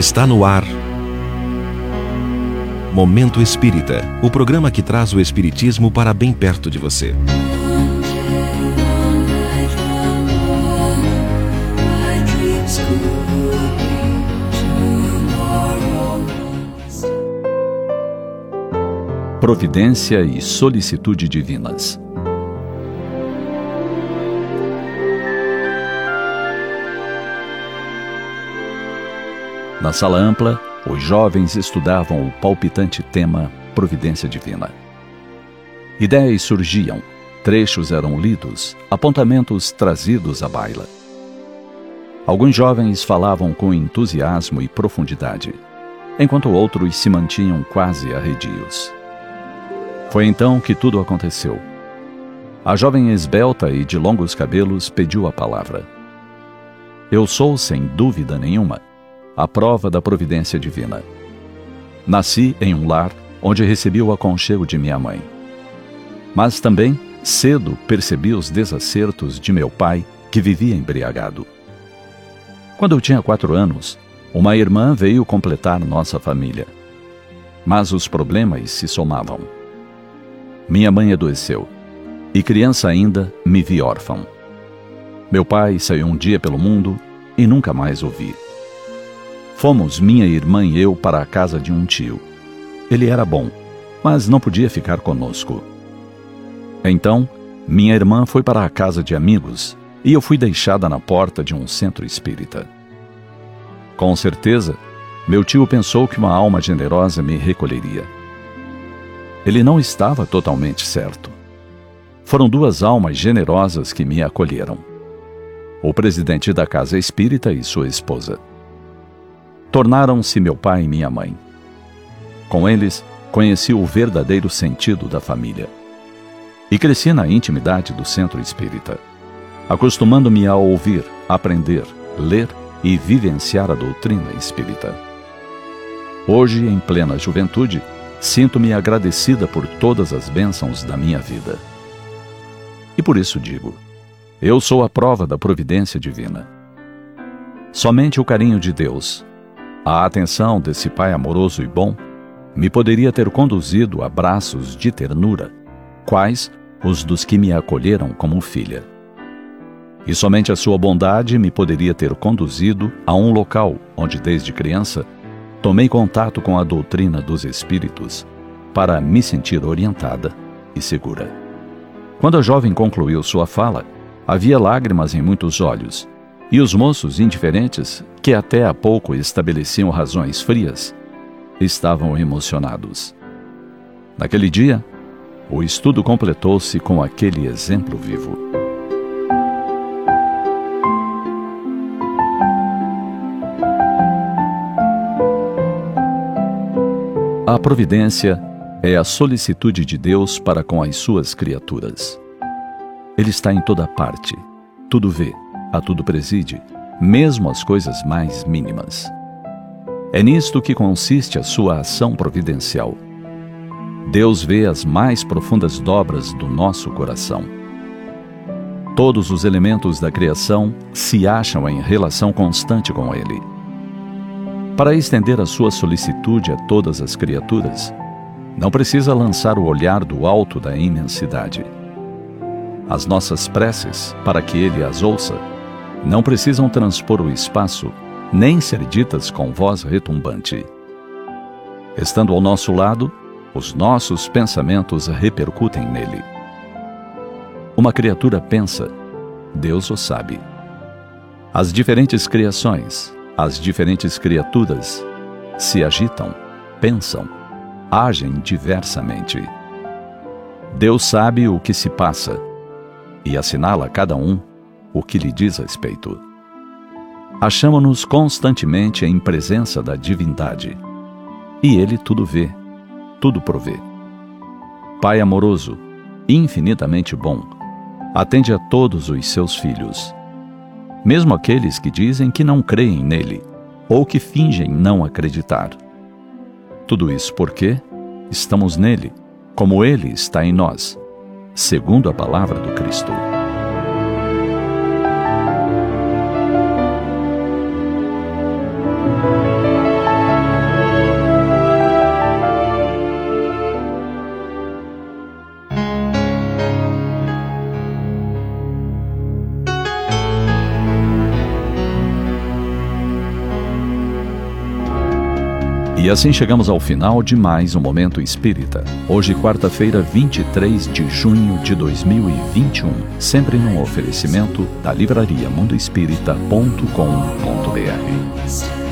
Está no ar. Momento Espírita o programa que traz o Espiritismo para bem perto de você. Providência e solicitude divinas. Na sala ampla, os jovens estudavam o palpitante tema Providência Divina. Ideias surgiam, trechos eram lidos, apontamentos trazidos à baila. Alguns jovens falavam com entusiasmo e profundidade, enquanto outros se mantinham quase arredios. Foi então que tudo aconteceu. A jovem esbelta e de longos cabelos pediu a palavra. Eu sou, sem dúvida nenhuma, a prova da providência divina. Nasci em um lar onde recebi o aconchego de minha mãe. Mas também, cedo, percebi os desacertos de meu pai, que vivia embriagado. Quando eu tinha quatro anos, uma irmã veio completar nossa família. Mas os problemas se somavam. Minha mãe adoeceu, e criança ainda me vi órfão. Meu pai saiu um dia pelo mundo e nunca mais o vi. Fomos, minha irmã e eu, para a casa de um tio. Ele era bom, mas não podia ficar conosco. Então, minha irmã foi para a casa de amigos e eu fui deixada na porta de um centro espírita. Com certeza, meu tio pensou que uma alma generosa me recolheria. Ele não estava totalmente certo. Foram duas almas generosas que me acolheram: o presidente da casa espírita e sua esposa tornaram-se meu pai e minha mãe. Com eles, conheci o verdadeiro sentido da família. E cresci na intimidade do centro espírita, acostumando-me a ouvir, aprender, ler e vivenciar a doutrina espírita. Hoje, em plena juventude, sinto-me agradecida por todas as bênçãos da minha vida. E por isso digo: eu sou a prova da providência divina. Somente o carinho de Deus, a atenção desse pai amoroso e bom me poderia ter conduzido a braços de ternura, quais os dos que me acolheram como filha. E somente a sua bondade me poderia ter conduzido a um local onde, desde criança, tomei contato com a doutrina dos espíritos para me sentir orientada e segura. Quando a jovem concluiu sua fala, havia lágrimas em muitos olhos e os moços indiferentes, que até há pouco estabeleciam razões frias, estavam emocionados. Naquele dia, o estudo completou-se com aquele exemplo vivo. A providência é a solicitude de Deus para com as suas criaturas. Ele está em toda parte, tudo vê, a tudo preside, mesmo as coisas mais mínimas. É nisto que consiste a sua ação providencial. Deus vê as mais profundas dobras do nosso coração. Todos os elementos da criação se acham em relação constante com Ele. Para estender a sua solicitude a todas as criaturas, não precisa lançar o olhar do alto da imensidade. As nossas preces, para que Ele as ouça, não precisam transpor o espaço, nem ser ditas com voz retumbante. Estando ao nosso lado, os nossos pensamentos repercutem nele. Uma criatura pensa, Deus o sabe. As diferentes criações, as diferentes criaturas, se agitam, pensam, agem diversamente. Deus sabe o que se passa e assinala cada um o que lhe diz respeito. Achamos-nos constantemente em presença da divindade. E ele tudo vê, tudo provê. Pai amoroso, infinitamente bom, atende a todos os seus filhos, mesmo aqueles que dizem que não creem nele ou que fingem não acreditar. Tudo isso porque estamos nele, como ele está em nós, segundo a palavra do Cristo. E assim chegamos ao final de mais um Momento Espírita. Hoje, quarta-feira, 23 de junho de 2021. Sempre num oferecimento da livraria mundoespírita.com.br.